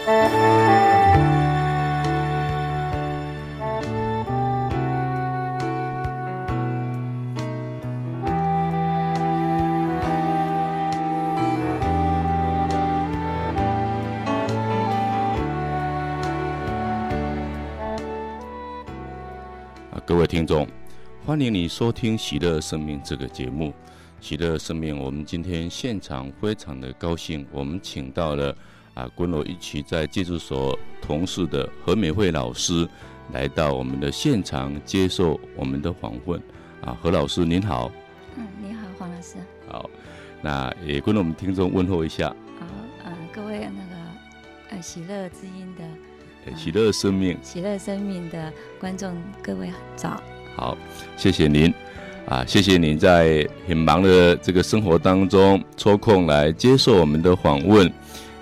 各位听众，欢迎你收听《喜乐生命》这个节目。《喜乐生命》，我们今天现场非常的高兴，我们请到了啊，跟我一起在戒治所同事的何美惠老师来到我们的现场接受我们的访问。啊，何老师您好。嗯，你好，黄老师。好，那也跟我们听众问候一下。好，呃，各位那个呃，喜乐之音的。喜乐生命，喜乐生命的观众，各位早。好，谢谢您啊，谢谢您在很忙的这个生活当中抽空来接受我们的访问。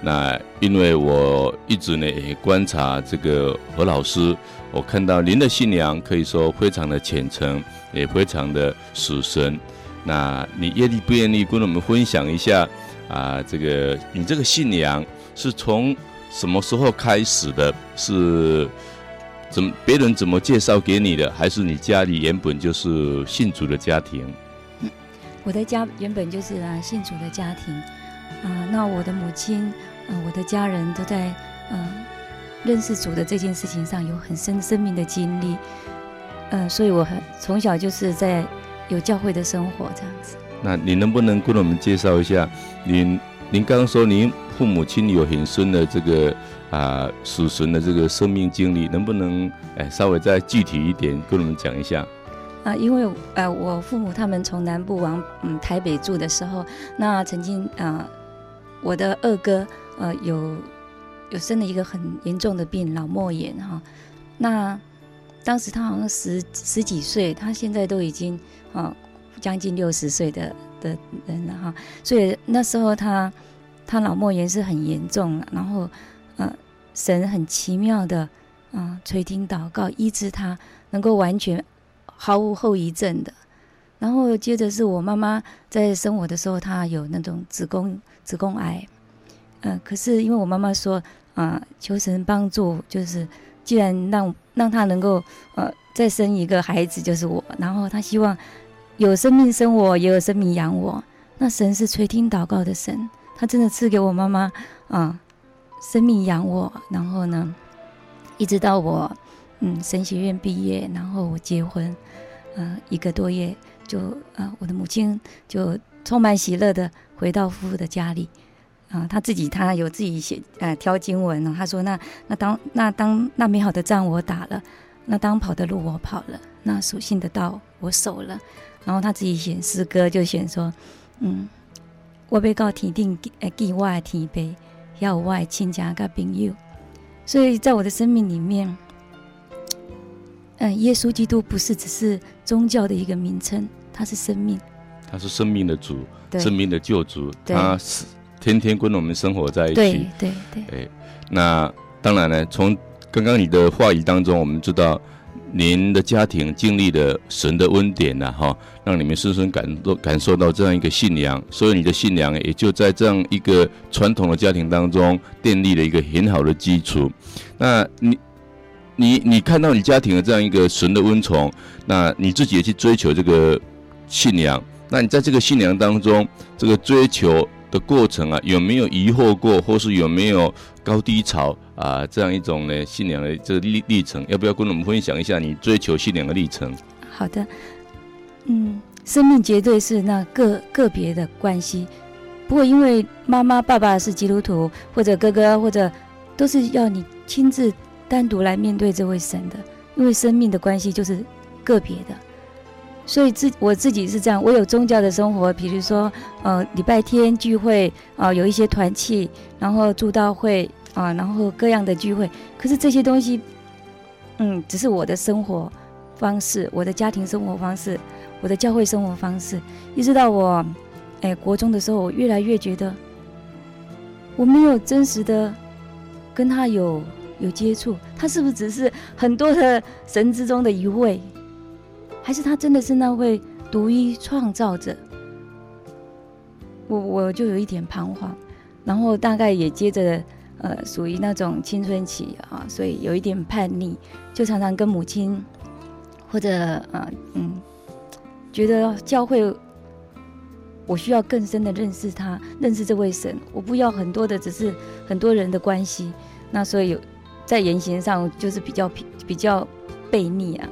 那因为我一直呢也观察这个何老师，我看到您的信仰可以说非常的虔诚，也非常的属神。那你愿意不愿意跟我们分享一下啊？这个你这个信仰是从什么时候开始的？是怎别人怎么介绍给你的？还是你家里原本就是信主的家庭？我的家原本就是啊信主的家庭啊。那我的母亲啊，我的家人都在嗯认识主的这件事情上有很深生命的经历。嗯，所以我很从小就是在有教会的生活这样子。那你能不能跟我们介绍一下您？您刚刚说您父母亲有很深的这个啊属神的这个生命经历，能不能哎稍微再具体一点跟我们讲一下？啊，因为呃我父母他们从南部往嗯台北住的时候，那曾经啊我的二哥呃有有生了一个很严重的病脑膜炎哈，那当时他好像十十几岁，他现在都已经啊将近六十岁的。的人了哈，所以那时候他他脑膜炎是很严重，然后呃神很奇妙的啊、垂听祷告医治他，能够完全毫无后遗症的。然后接着是我妈妈在生我的时候，她有那种子宫子宫癌，嗯、呃，可是因为我妈妈说啊、呃、求神帮助，就是既然让让她能够呃再生一个孩子就是我，然后她希望。有生命生我，也有生命养我。那神是垂听祷告的神，他真的赐给我妈妈啊，生命养我。然后呢，一直到我嗯神学院毕业，然后我结婚，嗯、一个多月就啊，我的母亲就充满喜乐的回到夫妇的家里啊，他自己他有自己写呃、挑经文呢，他说那那当那当那美好的仗我打了，那当跑的路我跑了，那所信的道我守了。然后他自己写诗歌，就写说：“嗯，我被告天定呃给我的天杯，要我爱亲家跟朋友。所以在我的生命里面，嗯，耶稣基督不是只是宗教的一个名称，他是生命，他是生命的主，生命的救主，他是天天跟我们生活在一起。对对对。哎，那当然呢，从刚刚你的话语当中，我们知道。”您的家庭经历了神的恩典呐，哈，让你们深深感受感受到这样一个信仰，所以你的信仰也就在这样一个传统的家庭当中奠立了一个很好的基础。那你，你，你看到你家庭的这样一个神的温宠，那你自己也去追求这个信仰，那你在这个信仰当中，这个追求的过程啊，有没有疑惑过，或是有没有高低潮？啊，这样一种呢信仰的这个历历程，要不要跟我们分享一下你追求信仰的历程？好的，嗯，生命绝对是那个个别的关系，不过因为妈妈、爸爸是基督徒，或者哥哥，或者都是要你亲自单独来面对这位神的，因为生命的关系就是个别的，所以自我自己是这样，我有宗教的生活，比如说呃礼拜天聚会啊、呃，有一些团契，然后祝祷会。啊，然后各样的聚会，可是这些东西，嗯，只是我的生活方式，我的家庭生活方式，我的教会生活方式。一直到我，哎，国中的时候，我越来越觉得，我没有真实的跟他有有接触，他是不是只是很多的神之中的一位，还是他真的是那位独一创造者？我我就有一点彷徨，然后大概也接着。呃，属于那种青春期啊，所以有一点叛逆，就常常跟母亲或者呃嗯，觉得教会我需要更深的认识他，认识这位神，我不要很多的只是很多人的关系，那所以有在言行上就是比较比较悖逆啊。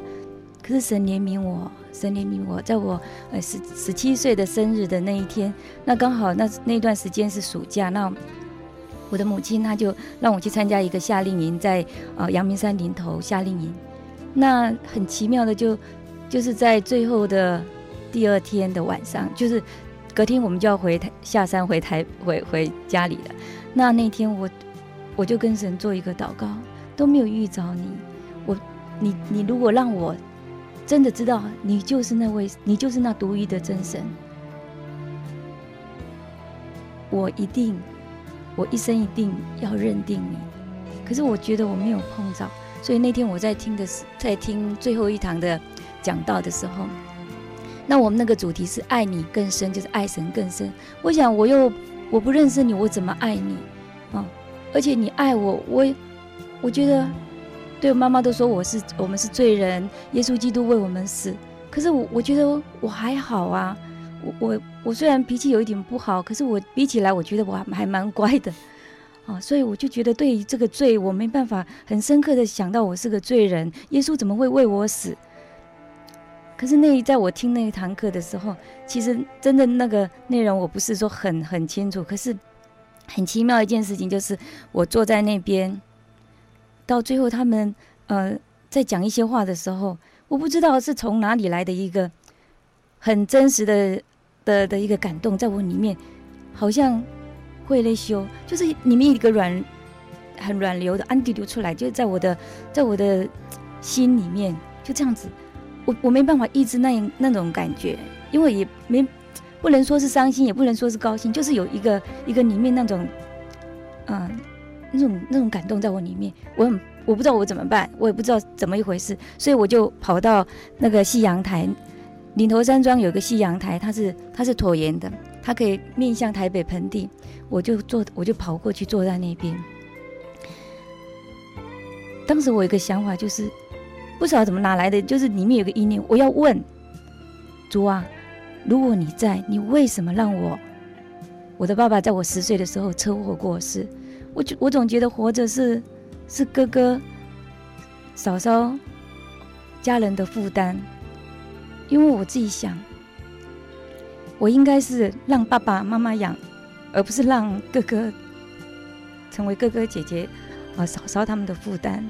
可是神怜悯我，神怜悯我，在我呃十十七岁的生日的那一天，那刚好那那段时间是暑假，那。我的母亲，她就让我去参加一个夏令营，在呃阳明山林头夏令营。那很奇妙的就，就是在最后的第二天的晚上，就是隔天我们就要回台下山回台回回家里了。那那天我我就跟神做一个祷告，都没有遇着你。我你你如果让我真的知道你就是那位，你就是那独一的真神，我一定。我一生一定要认定你，可是我觉得我没有碰着，所以那天我在听的是在听最后一堂的讲道的时候，那我们那个主题是爱你更深，就是爱神更深。我想我又我不认识你，我怎么爱你啊？而且你爱我，我我觉得，对妈妈都说我是我们是罪人，耶稣基督为我们死，可是我我觉得我还好啊。我我我虽然脾气有一点不好，可是我比起来，我觉得我还还蛮乖的，啊，所以我就觉得对于这个罪，我没办法很深刻的想到我是个罪人，耶稣怎么会为我死？可是那在我听那一堂课的时候，其实真的那个内容我不是说很很清楚，可是很奇妙一件事情就是我坐在那边，到最后他们呃在讲一些话的时候，我不知道是从哪里来的一个很真实的。的的一个感动，在我里面，好像会泪修，就是里面一个软，很软流的安迪流出来，就在我的，在我的心里面，就这样子，我我没办法抑制那那种感觉，因为也没不能说是伤心，也不能说是高兴，就是有一个一个里面那种，嗯，那种那种感动在我里面，我很我不知道我怎么办，我也不知道怎么一回事，所以我就跑到那个夕阳台。岭头山庄有个夕阳台，它是它是椭圆的，它可以面向台北盆地。我就坐，我就跑过去坐在那边。当时我有一个想法，就是不知道怎么哪来的，就是里面有个意念，我要问主啊，如果你在，你为什么让我我的爸爸在我十岁的时候车祸过世？我就我总觉得活着是是哥哥嫂嫂家人的负担。因为我自己想，我应该是让爸爸妈妈养，而不是让哥哥成为哥哥姐姐啊嫂嫂他们的负担。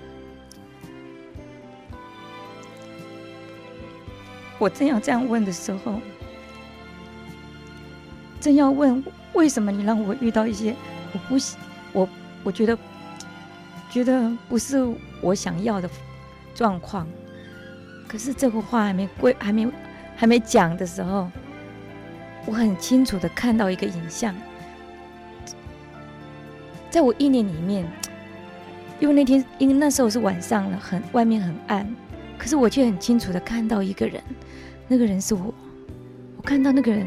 我正要这样问的时候，正要问为什么你让我遇到一些我不我我觉得觉得不是我想要的状况。可是这个话还没归，还没还没讲的时候，我很清楚的看到一个影像，在我意念里面，因为那天因为那时候是晚上了，很外面很暗，可是我却很清楚的看到一个人，那个人是我，我看到那个人，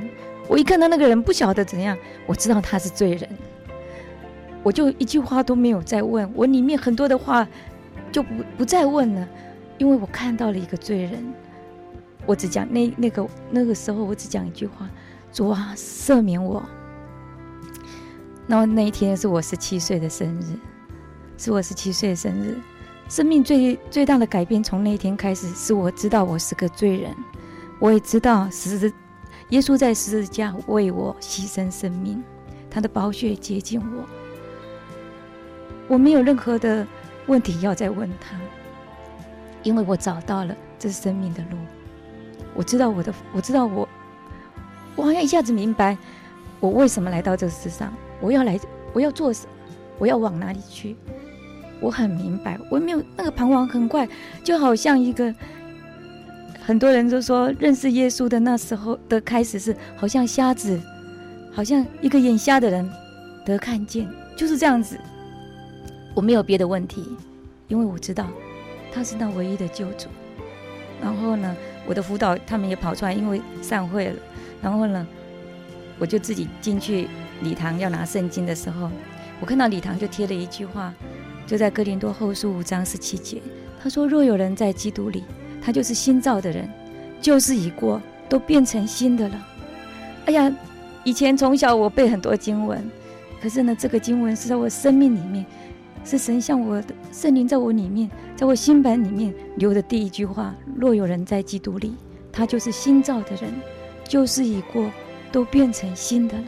我一看到那个人不晓得怎样，我知道他是罪人，我就一句话都没有再问，我里面很多的话就不不再问了。因为我看到了一个罪人，我只讲那那个那个时候，我只讲一句话：主啊，赦免我。然后那一天是我十七岁的生日，是我十七岁的生日。生命最最大的改变从那一天开始，是我知道我是个罪人，我也知道十耶稣在十字架为我牺牲生命，他的宝血洁净我。我没有任何的问题要再问他。因为我找到了这生命的路，我知道我的，我知道我，我好像一下子明白我为什么来到这世上，我要来，我要做什么，我要往哪里去，我很明白，我也没有那个彷徨，很快就好像一个很多人都说认识耶稣的那时候的开始是好像瞎子，好像一个眼瞎的人得看见，就是这样子，我没有别的问题，因为我知道。他是那唯一的救主，然后呢，我的辅导他们也跑出来，因为散会了，然后呢，我就自己进去礼堂要拿圣经的时候，我看到礼堂就贴了一句话，就在哥林多后书五章十七节，他说：“若有人在基督里，他就是新造的人，旧事已过，都变成新的了。”哎呀，以前从小我背很多经文，可是呢，这个经文是在我生命里面，是神向我的圣灵在我里面，在我心版里面留的第一句话：“若有人在基督里，他就是新造的人，旧事已过，都变成新的了。”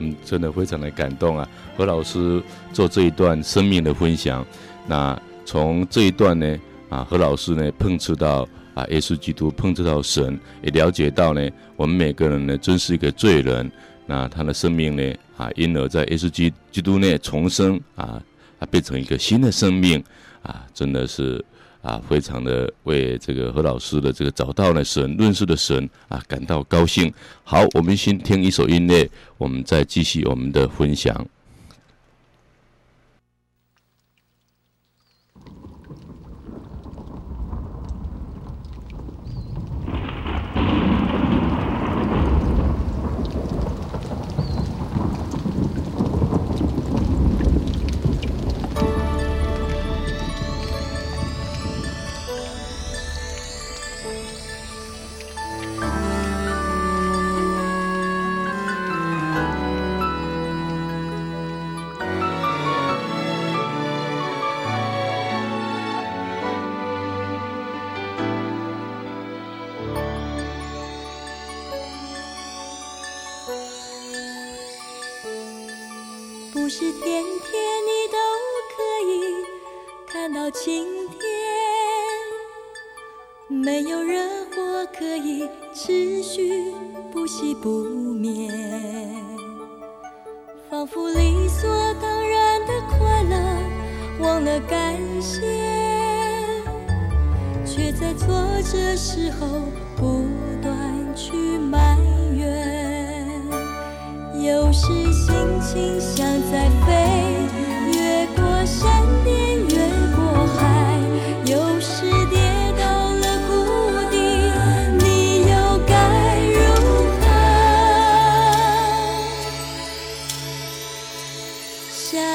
嗯，真的非常的感动啊！何老师做这一段生命的分享，那从这一段呢，啊，何老师呢碰触到啊，耶稣基督碰触到神，也了解到呢，我们每个人呢真是一个罪人，那他的生命呢，啊，因而在耶稣基基督内重生啊，啊，变成一个新的生命啊，真的是。啊，非常的为这个何老师的这个找到了神、认识的神啊感到高兴。好，我们先听一首音乐，我们再继续我们的分享。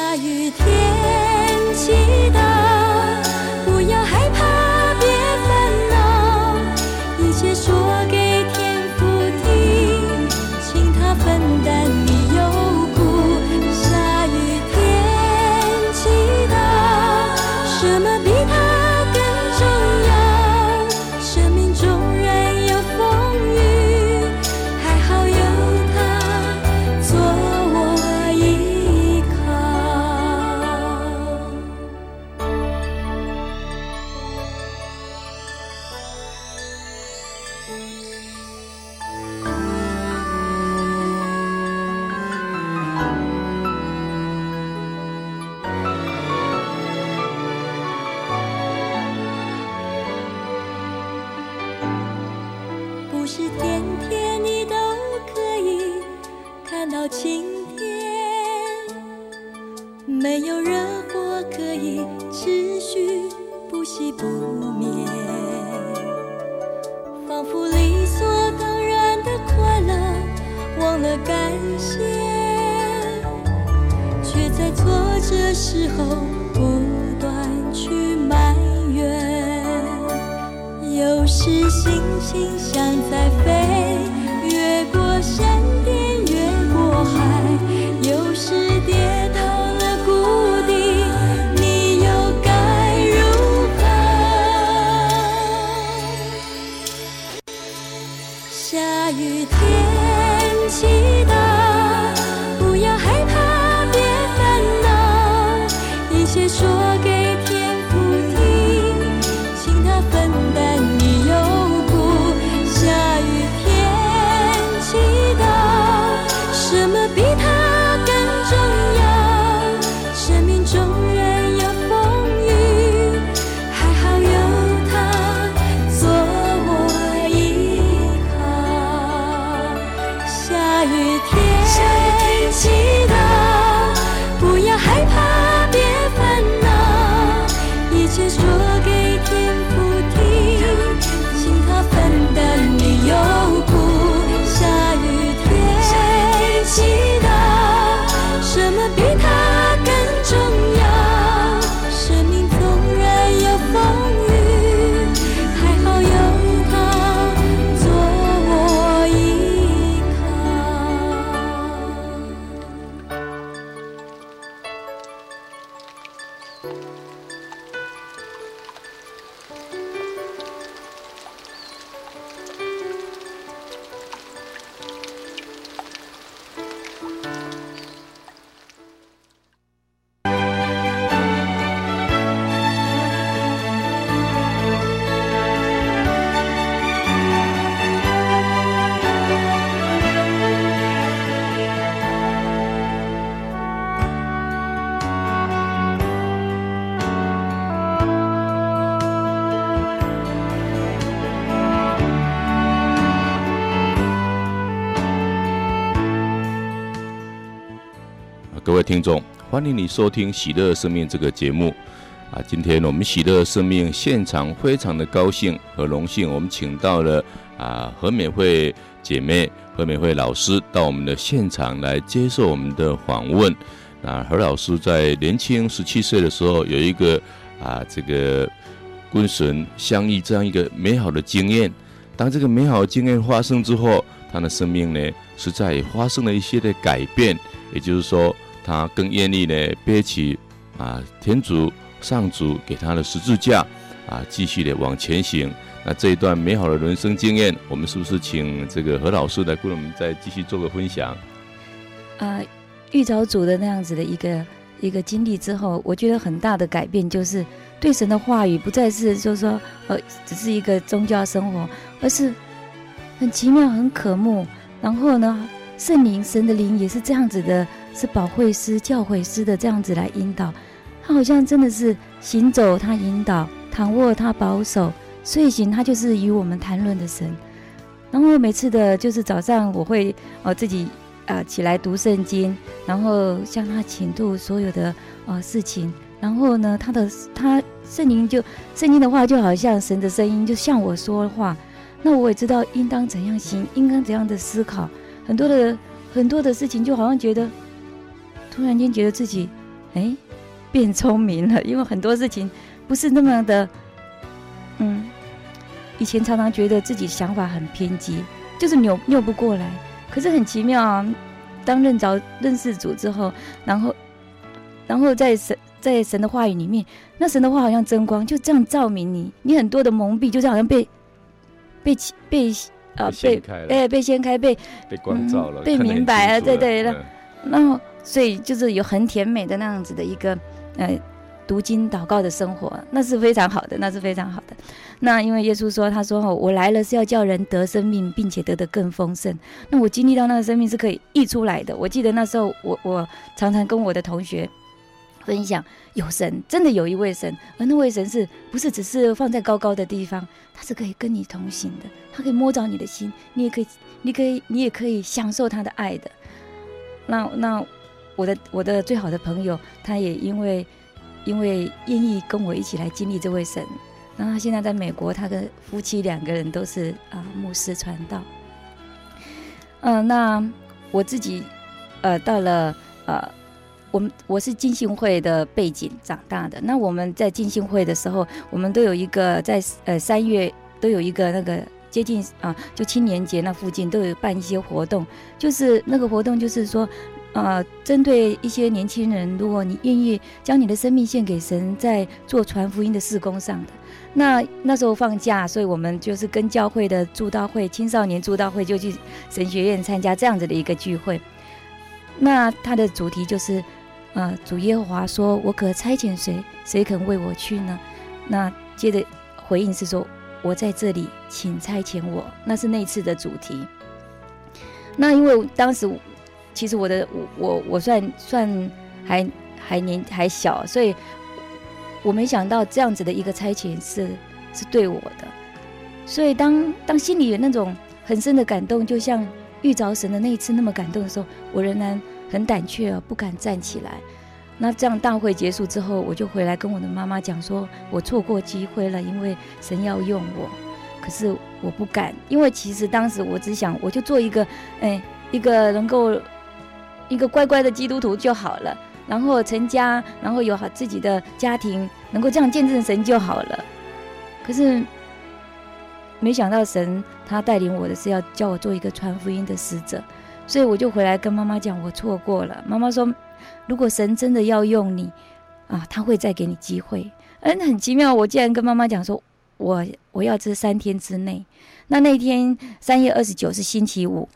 下雨天听众，欢迎你收听《喜乐生命》这个节目。啊，今天我们喜乐生命现场非常的高兴和荣幸，我们请到了啊何美惠姐妹、何美惠老师到我们的现场来接受我们的访问。那何老师在年轻十七岁的时候，有一个啊这个跟神相遇这样一个美好的经验。当这个美好的经验发生之后，他的生命呢实在也发生了一些的改变，也就是说。他更愿意呢背起啊天主上主给他的十字架啊，继续的往前行。那这一段美好的人生经验，我们是不是请这个何老师来跟我们再继续做个分享？啊，遇着主的那样子的一个一个经历之后，我觉得很大的改变就是对神的话语不再是就是说呃只是一个宗教生活，而是很奇妙很渴慕。然后呢，圣灵神的灵也是这样子的。是保惠师、教诲师的这样子来引导，他好像真的是行走，他引导；躺卧，他保守；睡醒，他就是与我们谈论的神。然后每次的，就是早上我会呃自己啊、呃、起来读圣经，然后向他倾吐所有的呃事情。然后呢，他的他圣灵就圣经的话就好像神的声音，就向我说话。那我也知道应当怎样行，应当怎样的思考。很多的很多的事情，就好像觉得。突然间觉得自己，哎，变聪明了，因为很多事情不是那么的，嗯，以前常常觉得自己想法很偏激，就是扭扭不过来。可是很奇妙啊，当认着认识主之后，然后，然后在神在神的话语里面，那神的话好像真光，就这样照明你，你很多的蒙蔽，就是好像被被被呃被哎被掀开，被被光照了，被明白了，对对了，那、所以就是有很甜美的那样子的一个，呃，读经祷告的生活，那是非常好的，那是非常好的。那因为耶稣说，他说我来了是要叫人得生命，并且得得更丰盛。那我经历到那个生命是可以溢出来的。我记得那时候我我常常跟我的同学分享，有神，真的有一位神，而那位神是不是只是放在高高的地方？他是可以跟你同行的，他可以摸着你的心，你也可以，你可以，你也可以享受他的爱的。那那。我的我的最好的朋友，他也因为因为愿意跟我一起来经历这位神，那他现在在美国，他的夫妻两个人都是啊、牧师传道。嗯、那我自己呃到了呃，我们我是浸信会的背景长大的。那我们在浸信会的时候，我们都有一个在呃三月都有一个那个接近啊、就青年节那附近都有办一些活动，就是那个活动就是说。呃，针对一些年轻人，如果你愿意将你的生命献给神，在做传福音的事工上的，那那时候放假，所以我们就是跟教会的祝祷会、青少年祝祷会就去神学院参加这样子的一个聚会。那它的主题就是，呃，主耶和华说：“我可差遣谁？谁肯为我去呢？”那接着回应是说：“我在这里，请差遣我。”那是那次的主题。那因为当时。其实我的我我我算算还还年还小，所以我没想到这样子的一个差遣是是对我的，所以当当心里有那种很深的感动，就像遇着神的那一次那么感动的时候，我仍然很胆怯啊，不敢站起来。那这样大会结束之后，我就回来跟我的妈妈讲说，我错过机会了，因为神要用我，可是我不敢，因为其实当时我只想，我就做一个哎一个能够。一个乖乖的基督徒就好了，然后成家，然后有好自己的家庭，能够这样见证神就好了。可是没想到神他带领我的是要叫我做一个传福音的使者，所以我就回来跟妈妈讲，我错过了。妈妈说，如果神真的要用你，啊，他会再给你机会。嗯，很奇妙，我竟然跟妈妈讲说，我我要这三天之内。那那天三月二十九是星期五，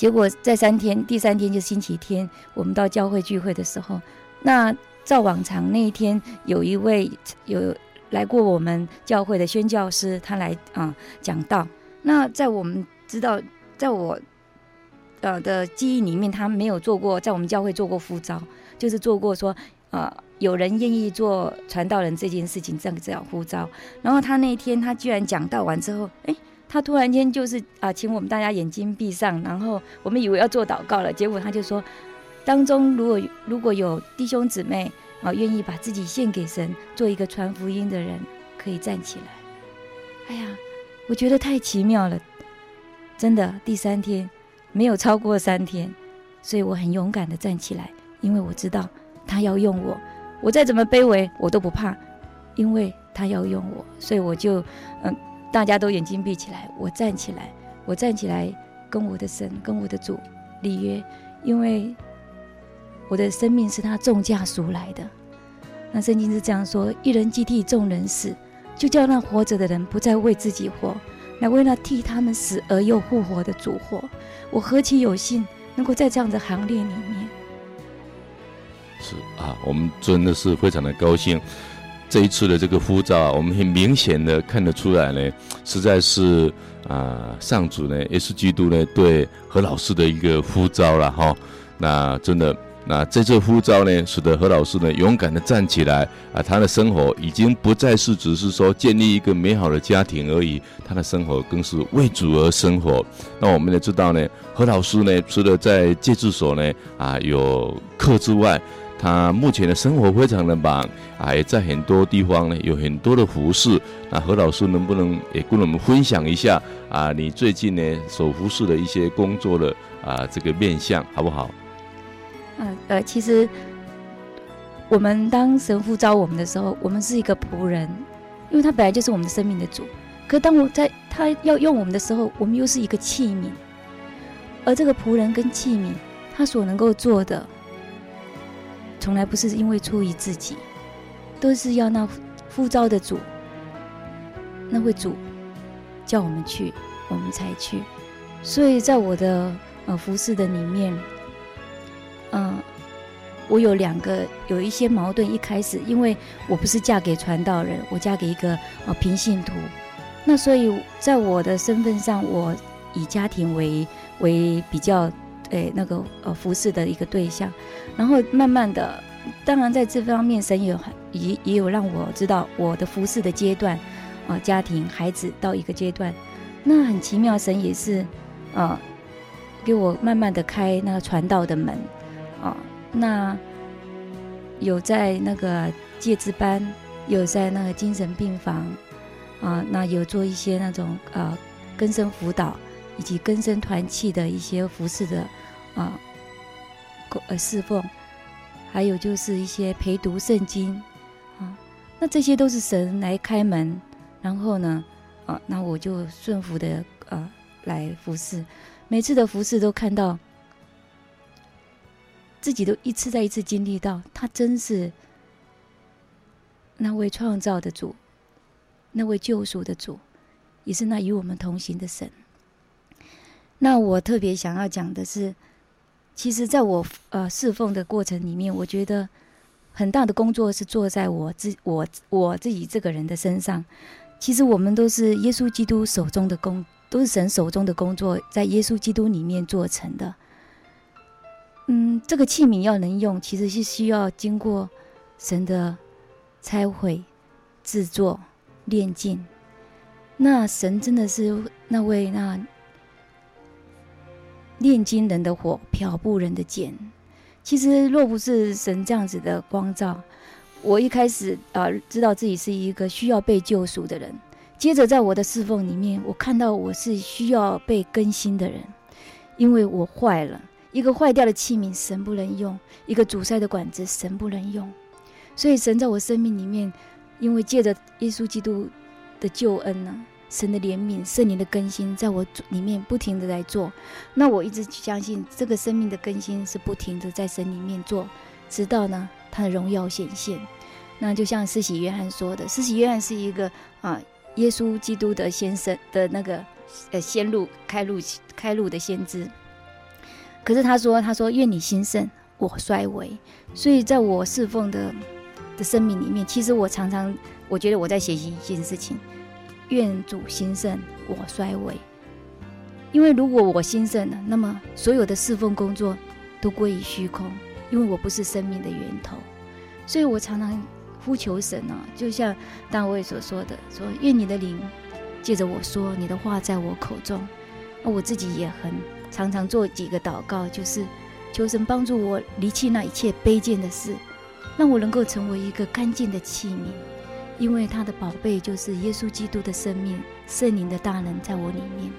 结果在三天，第三天就是星期天，我们到教会聚会的时候，那照往常那一天有一位有来过我们教会的宣教师，他来啊讲道。那在我们知道，在我呃的记忆里面，他没有做过在我们教会做过呼召，就是做过说呃有人愿意做传道人这件事情，这样这样呼召。然后他那天他居然讲道完之后，哎，他突然间就是啊、请我们大家眼睛闭上，然后我们以为要做祷告了，结果他就说，当中如果如果有弟兄姊妹啊愿意把自己献给神，做一个传福音的人，可以站起来。哎呀。我觉得太奇妙了，真的。第三天没有超过三天，所以我很勇敢的站起来，因为我知道他要用我，我再怎么卑微我都不怕，因为他要用我，所以我就嗯，大家都眼睛闭起来，我站起来，我站起来跟我的神、跟我的主立约，因为我的生命是他重价赎来的。那圣经是这样说：一人既替众人死。就叫那活着的人不再为自己活，来为那替他们死而又复活的主活。我何其有幸能够在这样的行列里面。是啊，我们真的是非常的高兴。这一次的这个呼召啊，我们很明显的看得出来呢，实在是啊，上主呢，耶稣基督呢，对何老师的一个呼召了哈。那真的。那这次呼召呢，使得何老师呢勇敢的站起来啊，他的生活已经不再是只是说建立一个美好的家庭而已，他的生活更是为主而生活。那我们也知道呢，何老师呢，除了在戒治所呢啊有课之外，他目前的生活非常的忙啊，在很多地方呢有很多的服侍。那何老师能不能也跟我们分享一下啊，你最近呢所服侍的一些工作的啊这个面相好不好？嗯呃，其实我们当神父招我们的时候，我们是一个仆人，因为他本来就是我们的生命的主。可当我在他要用我们的时候，我们又是一个器皿。而这个仆人跟器皿，他所能够做的，从来不是因为出于自己，都是要那呼召的主，那位主叫我们去，我们才去。所以在我的呃服侍的里面。嗯，我有两个有一些矛盾。一开始，因为我不是嫁给传道人，我嫁给一个呃平信徒，那所以在我的身份上，我以家庭为为比较诶、那个呃服侍的一个对象。然后慢慢的，当然在这方面，神也也也有让我知道我的服侍的阶段啊、家庭孩子到一个阶段，那很奇妙，神也是啊、呃，给我慢慢的开那个传道的门。啊、那有在那个戒治班，有在那个精神病房，啊，那有做一些那种呃根生辅导以及根生团契的一些服侍的啊，呃侍奉，还有就是一些陪读圣经，啊，那这些都是神来开门，然后呢，啊，那我就顺服的呃来服侍，每次的服侍都看到。自己都一次再一次经历到，他真是那位创造的主，那位救赎的主，也是那与我们同行的神。那我特别想要讲的是，其实在我呃侍奉的过程里面，我觉得很大的工作是做在我自我我自己这个人的身上。其实我们都是耶稣基督手中的工，都是神手中的工作，在耶稣基督里面做成的。嗯，这个器皿要能用，其实是需要经过神的拆毁、制作、炼净。那神真的是那位那炼金人的火，漂布人的剑。其实若不是神这样子的光照，我一开始啊、知道自己是一个需要被救赎的人。接着在我的侍奉里面，我看到我是需要被更新的人，因为我坏了。一个坏掉的器皿，神不能用；一个阻塞的管子，神不能用。所以，神在我生命里面，因为借着耶稣基督的救恩呢、神的怜悯、圣灵的更新，在我里面不停的在做。那我一直相信，这个生命的更新是不停的在神里面做，直到呢他的荣耀显现。那就像施洗约翰说的，施洗约翰是一个啊，耶稣基督的先生的那个呃先路开路开路的先知。可是他说，他说愿你兴盛，我衰微。所以在我侍奉的的生命里面，其实我常常我觉得我在学习一件事情：愿主兴盛，我衰微。因为如果我兴盛了，那么所有的侍奉工作都归于虚空，因为我不是生命的源头。所以我常常呼求神啊，就像大卫所说的：“说愿你的灵借着我说，你的话在我口中。”那我自己也很常常做几个祷告，就是求神帮助我离弃那一切卑贱的事，让我能够成为一个干净的器皿，因为他的宝贝就是耶稣基督的生命，圣灵的大能在我里面。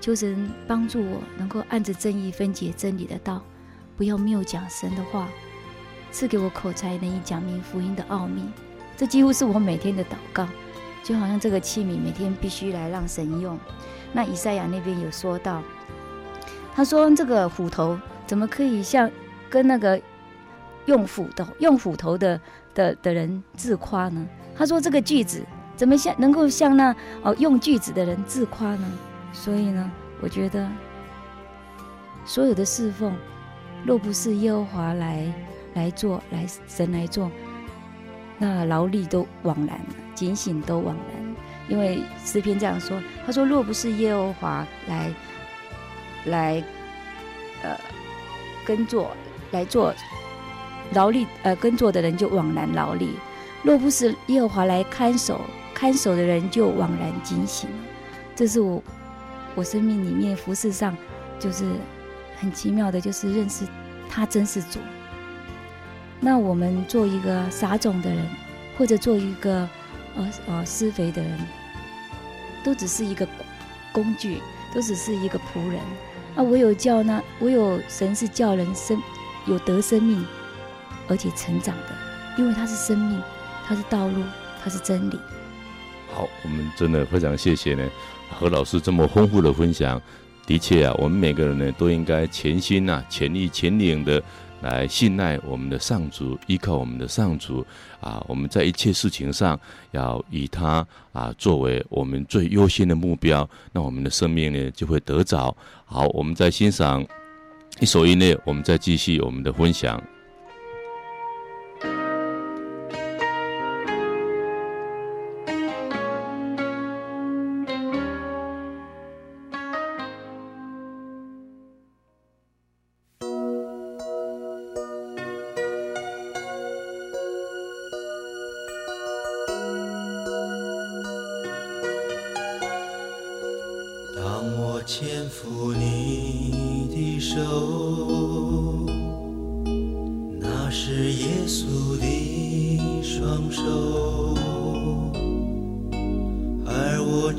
求神帮助我，能够按着正义分解真理的道，不要谬讲神的话，赐给我口才，能以讲明福音的奥秘。这几乎是我每天的祷告，就好像这个器皿每天必须来让神用。那以赛亚那边有说到，他说这个斧头怎么可以像跟那个用斧头用斧头的的的人自夸呢？他说这个句子怎么像能够像那哦用句子的人自夸呢？所以呢，我觉得所有的侍奉，若不是耶和华来来做，来神来做，那劳力都枉然，警醒都枉然。因为诗篇这样说，他说：“若不是耶和华来来呃耕作来做劳力呃耕作的人就枉然劳力；若不是耶和华来看守看守的人就枉然警醒。”这是我。我生命里面服饰上，就是很奇妙的，就是认识他真是主。那我们做一个撒种的人，或者做一个呃呃施肥的人，都只是一个工具，都只是一个仆人。那唯有叫呢唯有神是叫人生有得生命，而且成长的，因为他是生命，它是道路，它是真理。好，我们真的非常谢谢呢。何老师这么丰富的分享，的确啊，我们每个人呢都应该全心呐、全力、全灵的来信赖我们的上主，依靠我们的上主啊。我们在一切事情上要以他啊作为我们最优先的目标，那我们的生命呢就会得着。好，我们再欣赏一首音乐，我们再继续我们的分享。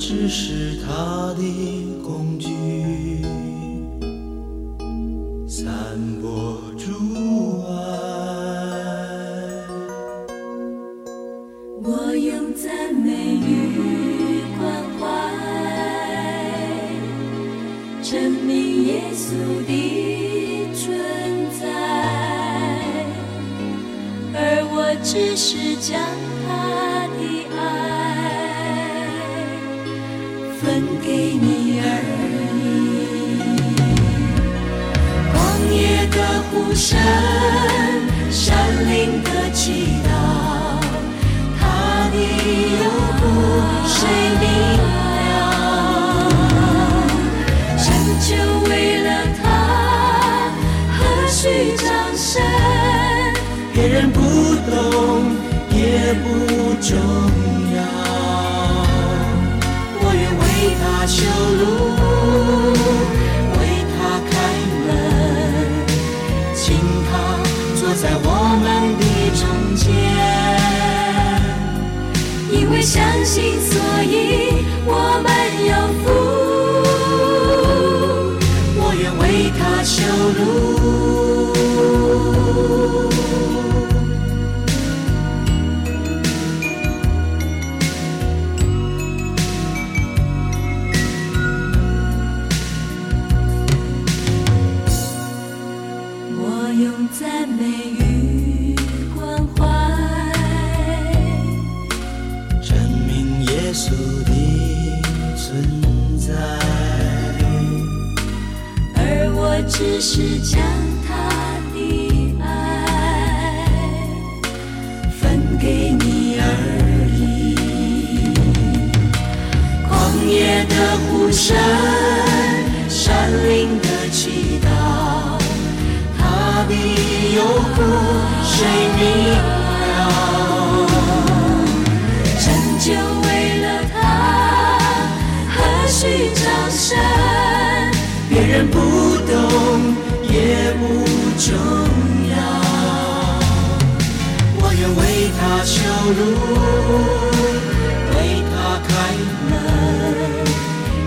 只是他的工具。只是将他的爱分给你而已。旷野的呼声，山林的祈祷，他的忧苦谁明了？拯救为了他，何须掌声？别人不不重要，我愿为他修路，为他开门，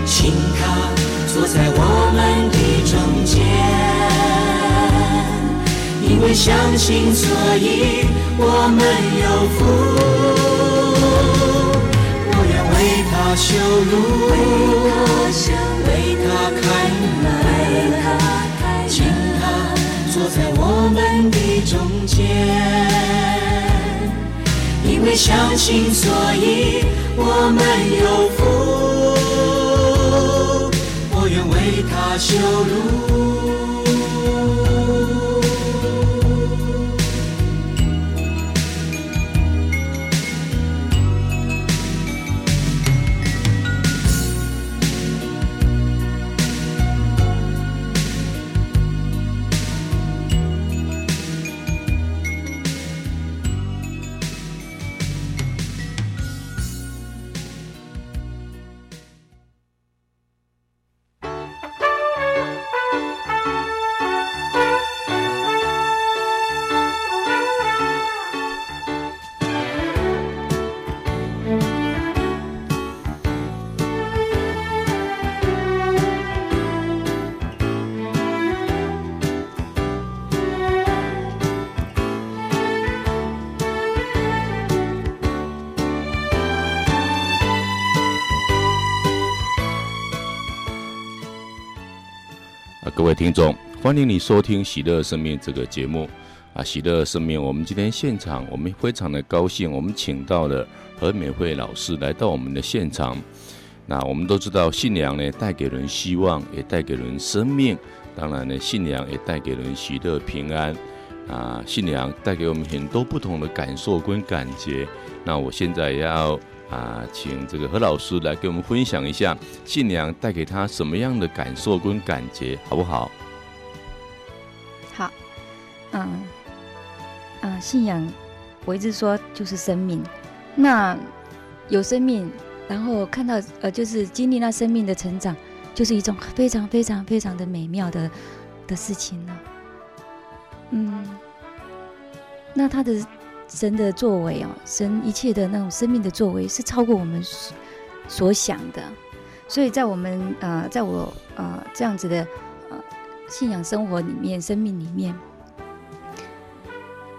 请他坐在我们的中间。因为相信，所以我们有福。我愿为他修路，为他开门，坐在我们的中间。因为相信，所以我们有福。我愿为他修路。听众，欢迎你收听《喜乐生命》这个节目啊！喜乐生命，我们今天现场，我们非常的高兴，我们请到了何美惠老师来到我们的现场。那我们都知道，信仰呢带给人希望，也带给人生命。当然呢，信仰也带给人喜乐平安啊！信仰带给我们很多不同的感受跟感觉。那我现在要。啊，请这个何老师来给我们分享一下信仰带给他什么样的感受跟感觉，好不好？好，嗯，啊，信仰，我一直说就是生命。那有生命，然后看到呃，就是经历那生命的成长，就是一种非常非常非常的美妙的的事情了。嗯，那他的。神的作为哦，神一切的那种生命的作为是超过我们所想的，所以在我们呃，在我呃这样子的呃信仰生活里面，生命里面，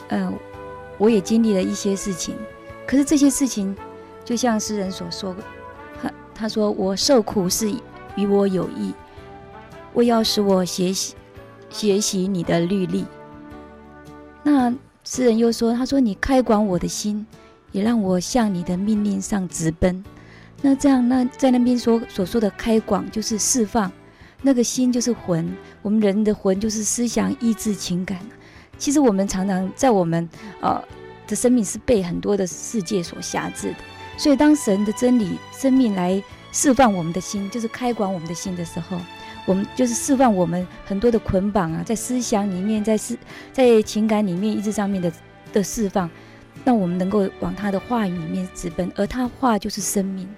嗯、我也经历了一些事情，可是这些事情就像诗人所说，他他说我受苦是与我有益，为要使我学习学习你的律例，那。诗人又说：“他说你开广我的心，也让我向你的命令上直奔。那这样，那在那边所所说的开广，就是释放。那个心就是魂，我们人的魂就是思想、意志、情感。其实我们常常在我们呃的生命是被很多的世界所辖制的。所以，当神的真理、生命来释放我们的心，就是开广我们的心的时候。”我们就是释放我们很多的捆绑啊，在思想里面，在思在情感里面，意志上面的的释放，让我们能够往他的话语里面直奔，而他话就是生命。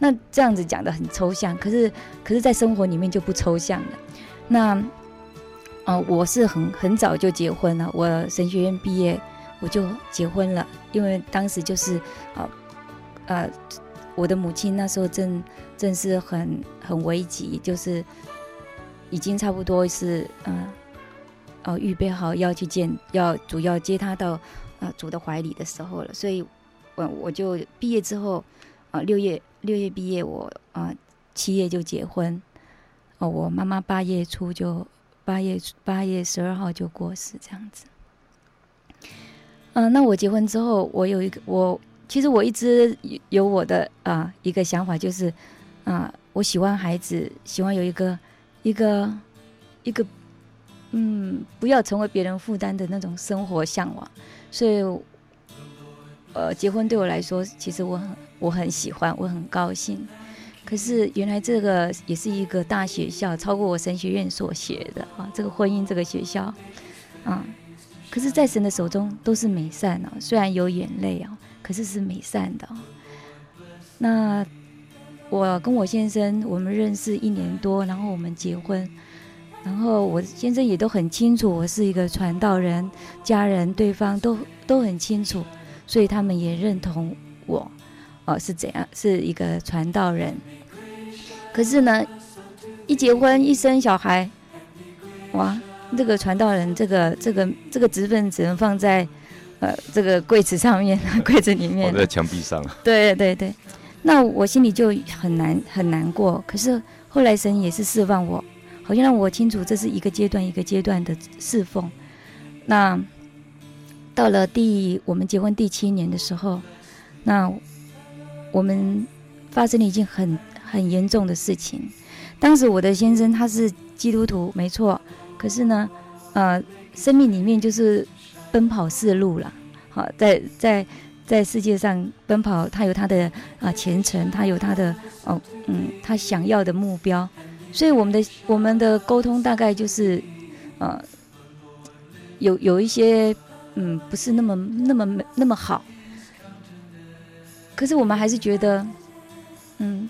那这样子讲得很抽象，可是可是在生活里面就不抽象了。那，啊、呃，我是很很早就结婚了，我神学院毕业我就结婚了，因为当时就是啊呃，呃，我的母亲那时候正正是很很危急，就是。已经差不多是嗯哦预备好要去见要主要接他到啊主的怀里的时候了，所以我我就毕业之后啊六月六月毕业我啊七月就结婚哦我妈妈八月初就八月八月十二号就过世这样子，嗯、那我结婚之后我有一个我其实我一直有我的啊一个想法就是啊我喜欢孩子喜欢有一个。一个一个嗯，不要成为别人负担的那种生活向往。所以，呃，结婚对我来说，其实我很我很喜欢，我很高兴。可是原来这个也是一个大学校，超过我神学院所学的啊，这个婚姻这个学校，啊，可是，在神的手中都是美善啊，虽然有眼泪啊，可是是美善的。那我跟我先生，我们认识一年多，然后我们结婚，然后我先生也都很清楚我是一个传道人，家人对方都都很清楚，所以他们也认同我，哦，是怎样，是一个传道人。可是呢，一结婚一生小孩，哇，这个传道人，这个这个这个职分只能放在呃这个柜子上面，柜子里面，放在墙壁上。对对对。那我心里就很难很难过，可是后来神也是释放我，好像让我清楚这是一个阶段一个阶段的侍奉。那到了第我们结婚第七年的时候，那我们发生了一件很很严重的事情。当时我的先生他是基督徒，没错，可是呢，呃，生命里面就是奔跑四路了，好，在在。在世界上奔跑，他有他的啊前程，他有他的哦嗯，他想要的目标，所以我们的我们的沟通大概就是，呃，有有一些嗯不是那么那么那么好，可是我们还是觉得，嗯，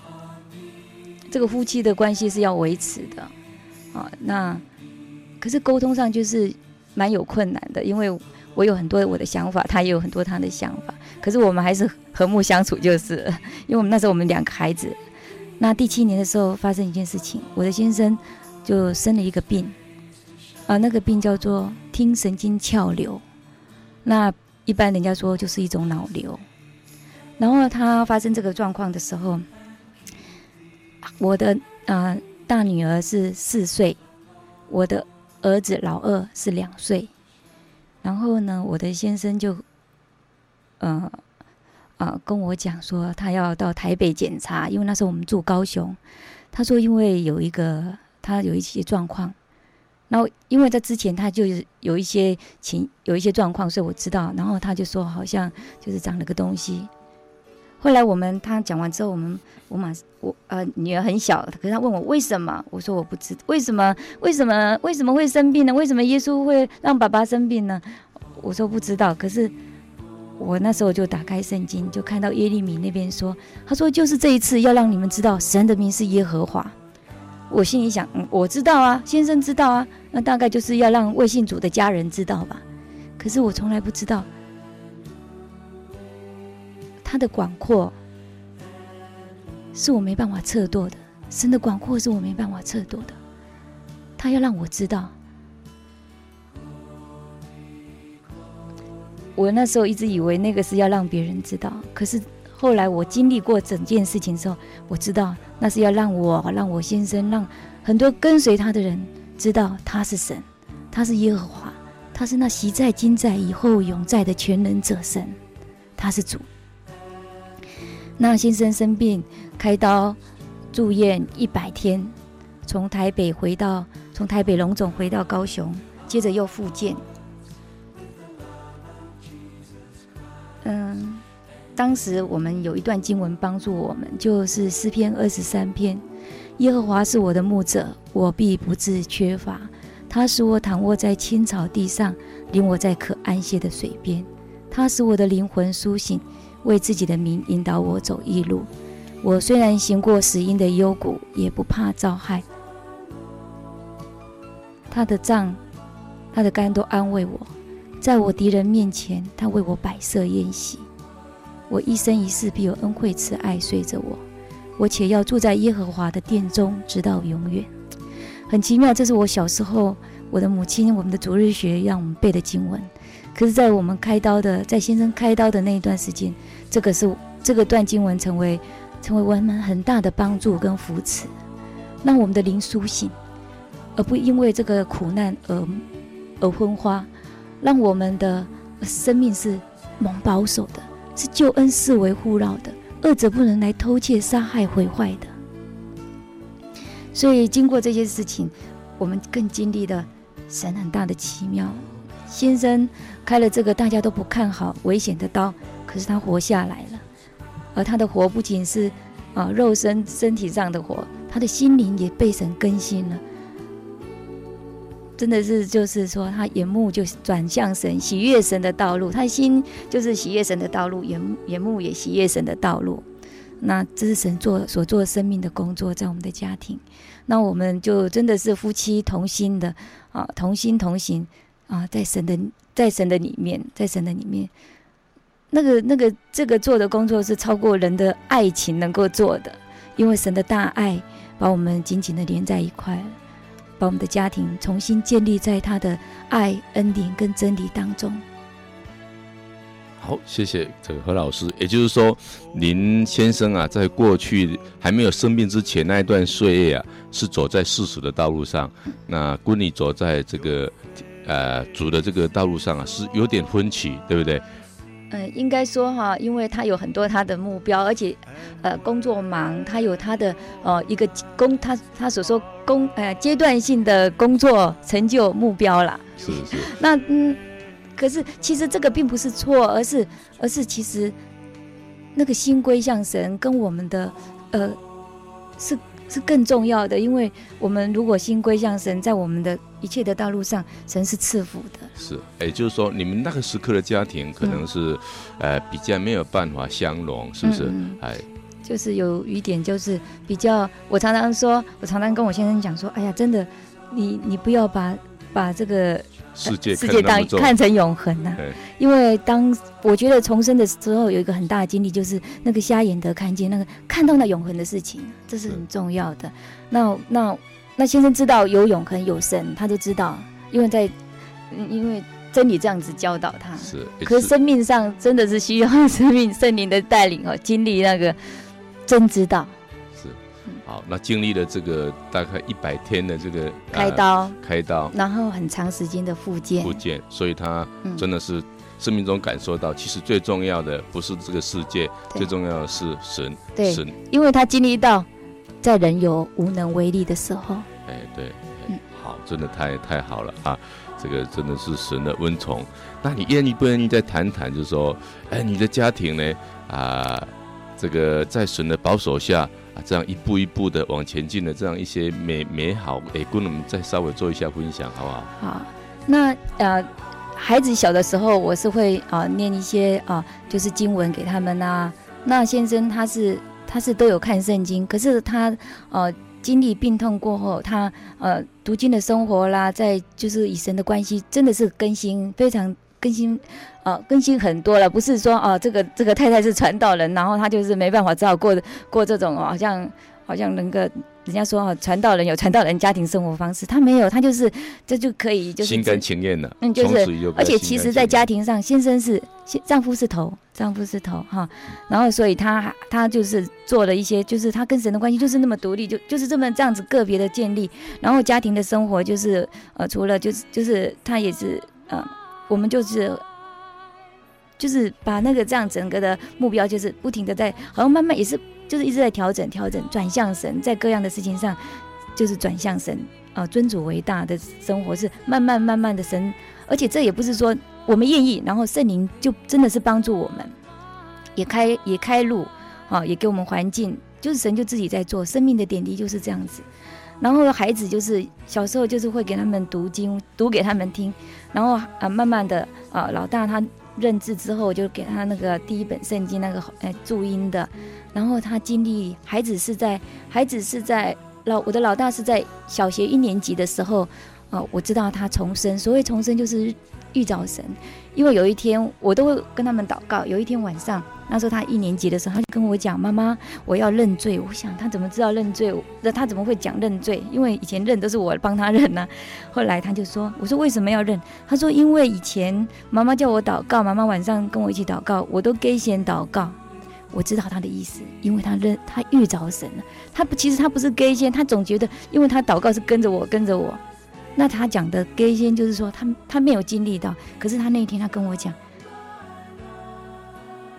这个夫妻的关系是要维持的，啊，那可是沟通上就是蛮有困难的，因为。我有很多我的想法，他也有很多他的想法，可是我们还是和睦相处，就是 因为我们那时候我们两个孩子，那第七年的时候发生一件事情，我的先生就生了一个病，啊，那个病叫做听神经鞘瘤，那一般人家说就是一种脑瘤，然后他发生这个状况的时候，我的啊、呃、大女儿是四岁，我的儿子老二是两岁。然后呢，我的先生就，呃，啊，跟我讲说，他要到台北检查，因为那时候我们住高雄。他说，因为有一个他有一些状况，然后因为在之前他就有一些情有一些状况，所以我知道。然后他就说，好像就是长了个东西。后来我们他讲完之后，我们我马我呃女儿很小，可是他问我为什么，我说我不知道为什么为什么为什么会生病呢？为什么耶稣会让爸爸生病呢？我说不知道。可是我那时候就打开圣经，就看到耶利米那边说，他说就是这一次要让你们知道神的名是耶和华。我心里想，我知道啊，先生知道啊，那大概就是要让未信主的家人知道吧。可是我从来不知道。他的广阔是我没办法测度的，神的广阔是我没办法测度的。他要让我知道，我那时候一直以为那个是要让别人知道，可是后来我经历过整件事情之后，我知道那是要让我、让我先生、让很多跟随他的人知道他是神，他是耶和华，他是那昔在、今在、以后永在的全能者神，他是主。那先生生病，开刀住院一百天，从台北回到从台北龙总回到高雄，接着又复健。嗯，当时我们有一段经文帮助我们，就是诗篇二十三篇：耶和华是我的牧者，我必不致缺乏。他使我躺卧在青草地上，领我在可安歇的水边。他使我的灵魂苏醒。为自己的名引导我走义路，我虽然行过死荫的幽谷，也不怕遭害。他的杖、他的肝都安慰我，在我敌人面前，他为我摆设宴席。我一生一世必有恩惠慈爱随着我，我且要住在耶和华的殿中，直到永远。很奇妙，这是我小时候我的母亲、我们的逐日学让我们背的经文。可是，在我们开刀的，在先生开刀的那一段时间。这个是这个段经文成为成为我们很大的帮助跟扶持，让我们的灵苏醒，而不因为这个苦难而而昏花，让我们的生命是蒙保守的，是救恩四围护绕的，恶者不能来偷窃、杀害、毁坏的。所以经过这些事情，我们更经历了神很大的奇妙。先生开了这个大家都不看好、危险的刀，可是他活下来了。而他的活不仅是啊肉身身体上的活，他的心灵也被神更新了。真的是就是说，他眼目就转向神，喜悦神的道路；他心就是喜悦神的道路，眼眼目也喜悦神的道路。那这是神做所做生命的工作，在我们的家庭。那我们就真的是夫妻同心的啊，同心同行。啊，在神的在神的里面，在神的里面，那个那个这个做的工作是超过人的爱情能够做的，因为神的大爱把我们紧紧的连在一块，把我们的家庭重新建立在他的爱、恩典跟真理当中。好，谢谢这个何老师。也就是说，林先生啊，在过去还没有生病之前那一段岁月啊，是走在世俗的道路上，那闺女走在这个。呃，主的这个道路上啊，是有点分歧，对不对？嗯、呃，应该说哈，因为他有很多他的目标，而且呃工作忙，他有他的呃一个工，他他所说工呃阶段性的工作成就目标啦。是是。那嗯，可是其实这个并不是错，而是而是其实那个心归向神，跟我们的呃是。是更重要的，因为我们如果心归向神，在我们的一切的道路上，神是赐福的。是，也就是说，你们那个时刻的家庭可能是，嗯、呃，比较没有办法相容，是不是？哎、嗯，就是有一点，就是比较，我常常说，我常常跟我先生讲说，哎呀，真的，你你不要把把这个。世界世界当看成永恒呐、啊，因为当我觉得重生的时候，有一个很大的经历，就是那个瞎眼得看见，那个看到那永恒的事情，这是很重要的。那那那先生知道游泳很有神，他就知道，因为在因为真理这样子教导他。是，可是生命上真的是需要生命圣灵的带领哦，经历那个真知道。是。好，那经历了这个大概一百天的这个开刀，呃、开刀，然后很长时间的复健，复健，所以他真的是生命中感受到，其实最重要的不是这个世界，最重要的是神，对，神，因为他经历到在人有无能为力的时候，哎，对，哎，好，真的太太好了啊，这个真的是神的恩宠。那你愿意不愿意再谈谈，就是说，哎，你的家庭呢？啊，这个在神的保守下啊。这样一步一步的往前进的这样一些美美好，哎，姑娘们再稍微做一下分享，好不好？好，那呃，孩子小的时候，我是会啊、呃、念一些啊、呃，就是经文给他们啊。那先生他是他是都有看圣经，可是他呃经历病痛过后，他呃读经的生活啦，在就是与神的关系真的是更新非常。更新，呃，更新很多了，不是说哦、呃，这个这个太太是传道人，然后他就是没办法，只好过过这种好像好像能够人家说哦，传道人有传道人家庭生活方式，他没有，他就是这就可以就是心甘情愿的，嗯，就是，而且其实在家庭上，先生是丈夫是头，丈夫是头哈，然后所以他他就是做了一些，就是他跟神的关系就是那么独立，就就是这么这样子个别的建立，然后家庭的生活就是呃，除了就是就是他也是呃。我们就是，就是把那个这样整个的目标，就是不停的在，好像慢慢也是，就是一直在调整、调整，转向神，在各样的事情上，就是转向神啊，尊主为大的生活是慢慢慢慢的神，而且这也不是说我们愿意，然后圣灵就真的是帮助我们，也开也开路啊，也给我们环境，就是神就自己在做，生命的点滴就是这样子。然后孩子就是小时候就是会给他们读经，读给他们听，然后啊慢慢的啊老大他认字之后我就给他那个第一本圣经那个呃注音的，然后他经历孩子是在孩子是在老我的老大是在小学一年级的时候，啊我知道他重生，所谓重生就是遇着神，因为有一天我都会跟他们祷告，有一天晚上。那时候他一年级的时候，他就跟我讲：“妈妈，我要认罪。”我想他怎么知道认罪？那他怎么会讲认罪？因为以前认都是我帮他认呢、后来他就说：“我说为什么要认？”他说：“因为以前妈妈叫我祷告，妈妈晚上跟我一起祷告，我都给先祷告。我知道他的意思，因为他认他遇着神了。他不，其实他不是给先，他总觉得，因为他祷告是跟着我，跟着我。那他讲的给先就是说，他他没有经历到。可是他那一天他跟我讲。”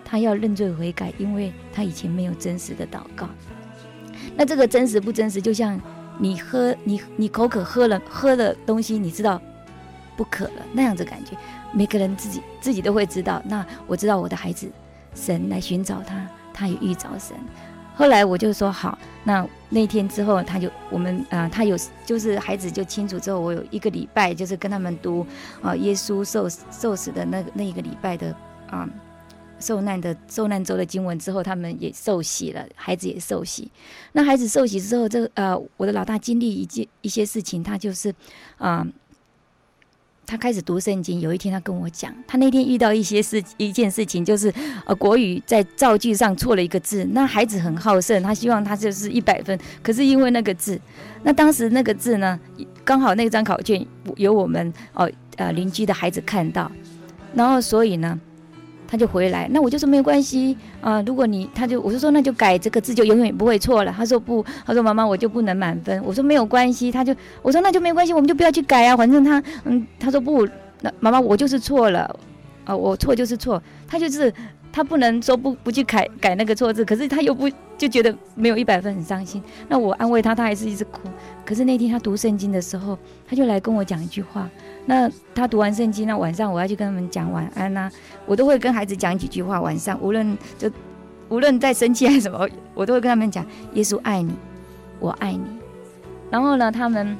他要认罪悔改，因为他以前没有真实的祷告。那这个真实不真实，就像你喝你你口渴喝了喝了东西，你知道不渴了那样子感觉。每个人自己自己都会知道。那我知道我的孩子，神来寻找他，他也遇着神。后来我就说好，那那天之后，他就我们啊、他有就是孩子就清楚之后，我有一个礼拜就是跟他们读啊、耶稣受受死的那个那一个礼拜的啊、受难的受难周的经文之后，他们也受洗了，孩子也受洗。那孩子受洗之后，这个呃，我的老大经历一件一些事情，他就是啊。他开始读圣经。有一天，他跟我讲，他那天遇到一些事，一件事情就是，呃，国语在造句上错了一个字。那孩子很好胜，他希望他就是一百分，可是因为那个字，那当时那个字呢，刚好那张考卷有我们哦呃邻居的孩子看到，然后所以呢。他就回来，那我就说没有关系啊、如果你，他就我就说那就改这个字，就永远不会错了。他说不，他说妈妈我就不能满分。我说没有关系，他就我说那就没关系，我们就不要去改啊。反正他嗯，他说不，那妈妈我就是错了啊、我错就是错。他就是他不能说不不去改改那个错字，可是他又不就觉得没有一百分很伤心。那我安慰他，他还是一直哭。可是那天他读圣经的时候，他就来跟我讲一句话。那他读完圣经，那晚上我要去跟他们讲晚安呐、我都会跟孩子讲几句话。晚上无论就无论在生气还是什么，我都会跟他们讲：耶稣爱你，我爱你。然后呢，他们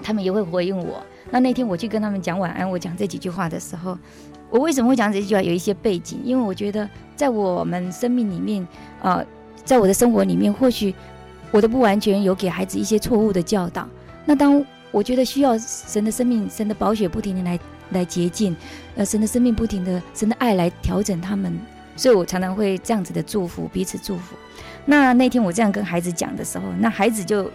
他们也会回应我。那那天我去跟他们讲晚安，我讲这几句话的时候，我为什么会讲这句话？有一些背景，因为我觉得在我们生命里面，呃，在我的生活里面，或许我都不完全有给孩子一些错误的教导。那当我觉得需要神的生命，神的宝血不停的来来洁净，呃，神的生命不停的，神的爱来调整他们，所以我常常会这样子的祝福彼此祝福。那那天我这样跟孩子讲的时候，那孩子就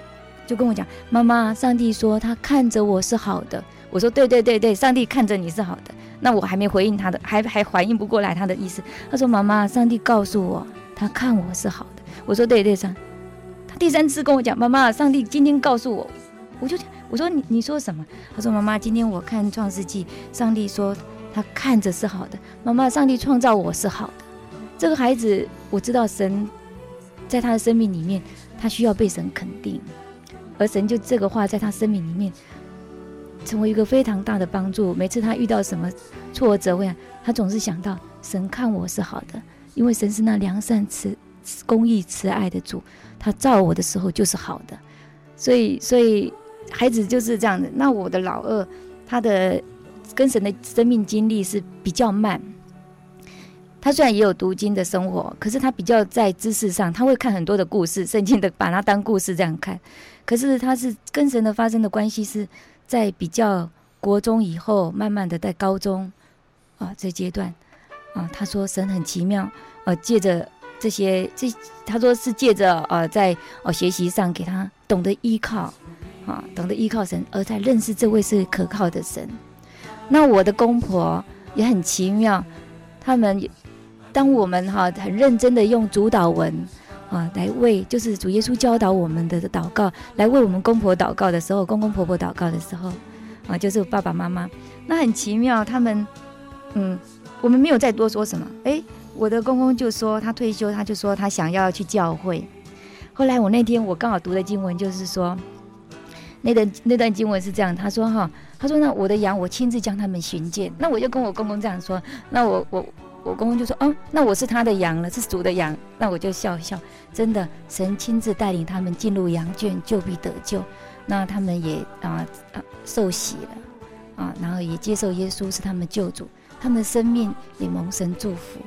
就跟我讲：“妈妈，上帝说他看着我是好的。”我说：“对对对对，上帝看着你是好的。”那我还没回应他的，还还反应不过来他的意思。他说：“妈妈，上帝告诉我他看我是好的。”我说：“对对上。”他第三次跟我讲：“妈妈，上帝今天告诉我。”我就讲。我说你你说什么？他说妈妈，今天我看创世纪，上帝说他看着是好的。妈妈，上帝创造我是好的。这个孩子我知道神在他的生命里面，他需要被神肯定，而神就这个话在他生命里面成为一个非常大的帮助。每次他遇到什么挫折，会他总是想到神看我是好的，因为神是那良善慈公义慈爱的主，他造我的时候就是好的。所以所以。孩子就是这样的。那我的老二，他的跟神的生命经历是比较慢。他虽然也有读经的生活，可是他比较在知识上，他会看很多的故事，圣经的把它当故事这样看。可是他是跟神的发生的关系是在比较国中以后，慢慢的在高中啊这阶段啊，他说神很奇妙，啊，借着这些这，他说是借着呃在哦学习上给他懂得依靠。啊，懂得依靠神，而在认识这位是可靠的神。那我的公婆也很奇妙，他们当我们哈很认真的用主祷文啊来为，就是主耶稣教导我们的祷告，来为我们公婆祷告的时候，公公婆婆祷告的时候，啊，就是爸爸妈妈，那很奇妙，他们嗯，我们没有再多说什么。诶，我的公公就说他退休，他就说他想要去教会。后来我那天我刚好读的经文就是说。那段那段经文是这样，他说哈，他说那我的羊我亲自将他们寻见，那我就跟我公公这样说，那我我我公公就说，哦，那我是他的羊了，是主的羊，那我就笑一笑，真的，神亲自带领他们进入羊圈，就必得救，那他们也啊啊受洗了，啊，然后也接受耶稣是他们救主，他们的生命也蒙神祝福，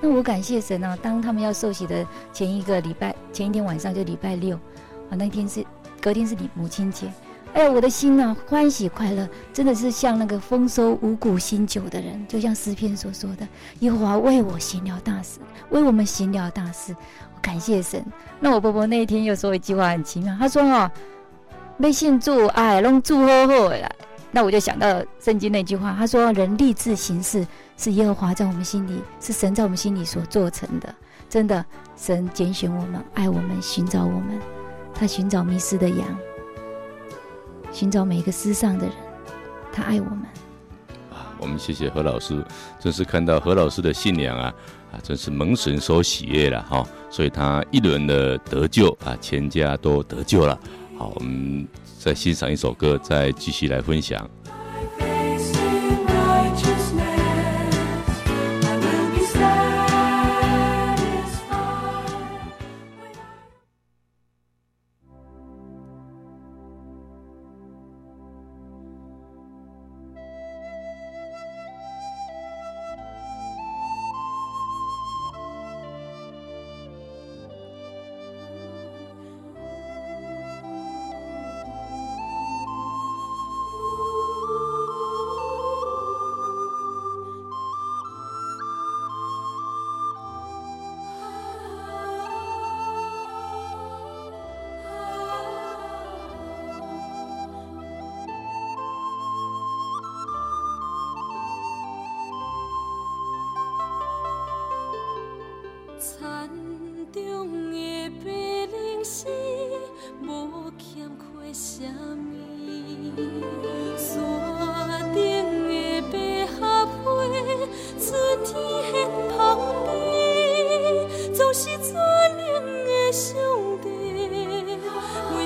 那我感谢神啊，当他们要受洗的前一个礼拜，前一天晚上就礼拜六，啊，那天是。隔天是你母亲节，哎呀，我的心呐，欢喜快乐，真的是像那个丰收五谷新酒的人，就像诗篇所说的，耶和华为我行了大事，为我们行了大事，我感谢神。那我婆婆那一天又说一句话很奇妙，她说哈，没信祝，哎，弄祝好好的。那我就想到圣经那句话，他说人立志行事，是耶和华在我们心里，是神在我们心里所做成的。真的，神拣选我们，爱我们，寻找我们。他寻找迷失的羊，寻找每一个失丧的人。他爱我们。啊，我们谢谢何老师，真是看到何老师的信仰啊啊，真是蒙神所喜悦了哈。所以他一轮的得救啊，全家都得救了。好，我们再欣赏一首歌，再继续来分享。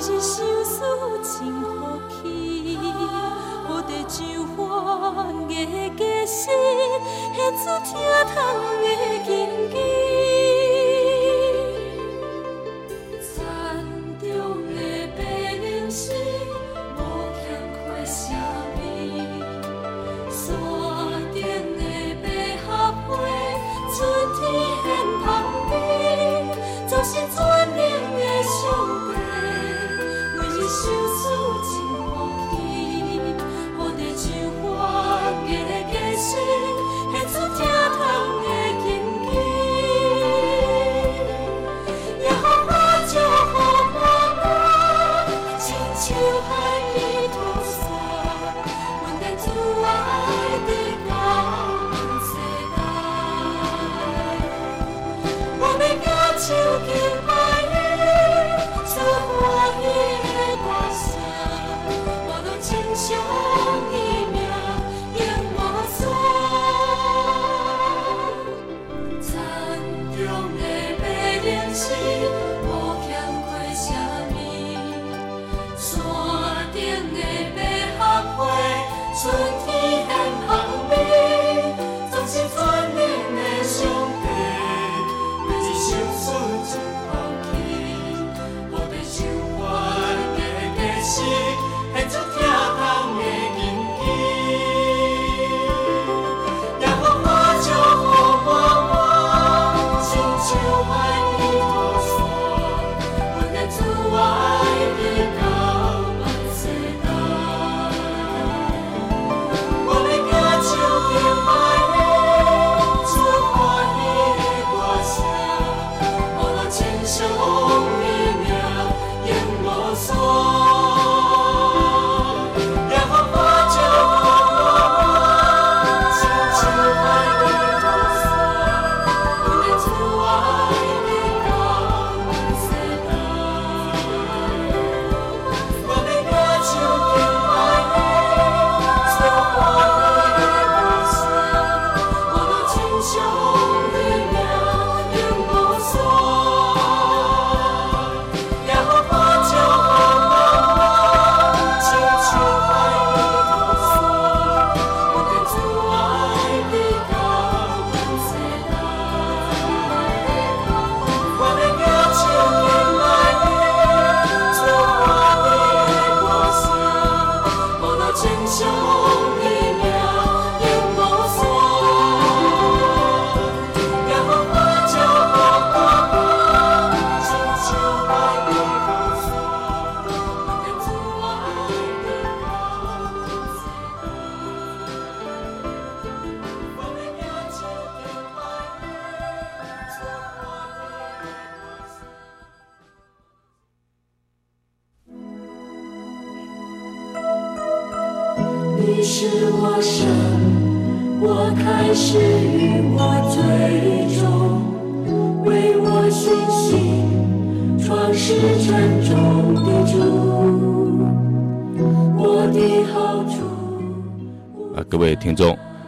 就是相思真可气，好地旧欢的过去，写出疼痛的惊奇。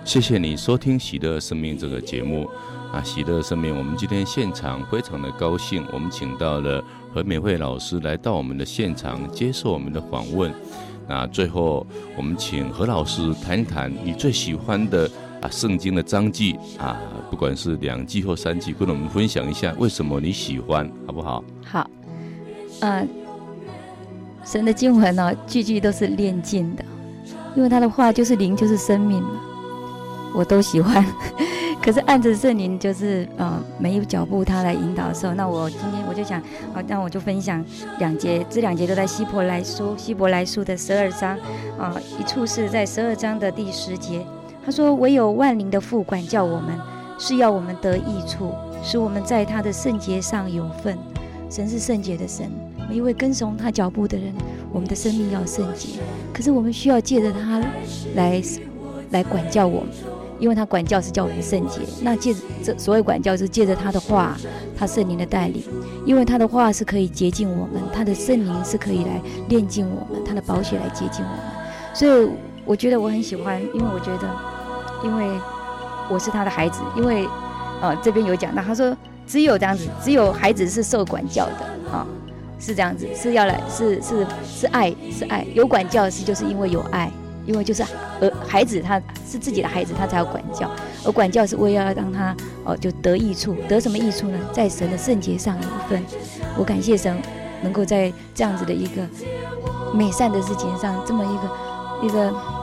谢谢你收听《喜乐生命》这个节目啊，《喜乐生命》，我们今天现场非常的高兴，我们请到了何美惠老师来到我们的现场接受我们的访问。那最后，我们请何老师谈一谈你最喜欢的啊圣经的章句啊，不管是两句或三句，跟我们分享一下为什么你喜欢，好不好？好，呃，神的经文呢，句句都是炼净的，因为他的话就是灵，就是生命嘛。我都喜欢，可是按着圣灵就是呃每一脚步他来引导的时候，那我今天我就想，好，那我就分享两节，这两节都在希伯来书，希伯来书的十二章，啊、一处是在十二章的第十节，他说：“唯有万灵的父管教我们，是要我们得益处，使我们在他的圣洁上有份。神是圣洁的神，每一位跟从他脚步的人，我们的生命要圣洁。可是我们需要借着他来来管教我们。”因为他管教是叫我们圣洁，那借着这所谓管教是借着他的话，他圣灵的带领，因为他的话是可以洁净我们，他的圣灵是可以来炼净我们，他的宝血来洁净我们，所以我觉得我很喜欢，因为我觉得，因为我是他的孩子，因为呃这边有讲到，他说只有这样子，只有孩子是受管教的啊，是这样子，是要来是是是爱是爱，有管教是就是因为有爱。因为就是呃，孩子他是自己的孩子，他才要管教，而管教是为了要让他哦、呃、就得益处，得什么益处呢？在神的圣洁上有一份。我感谢神，能够在这样子的一个美善的事情上，这么一个一个。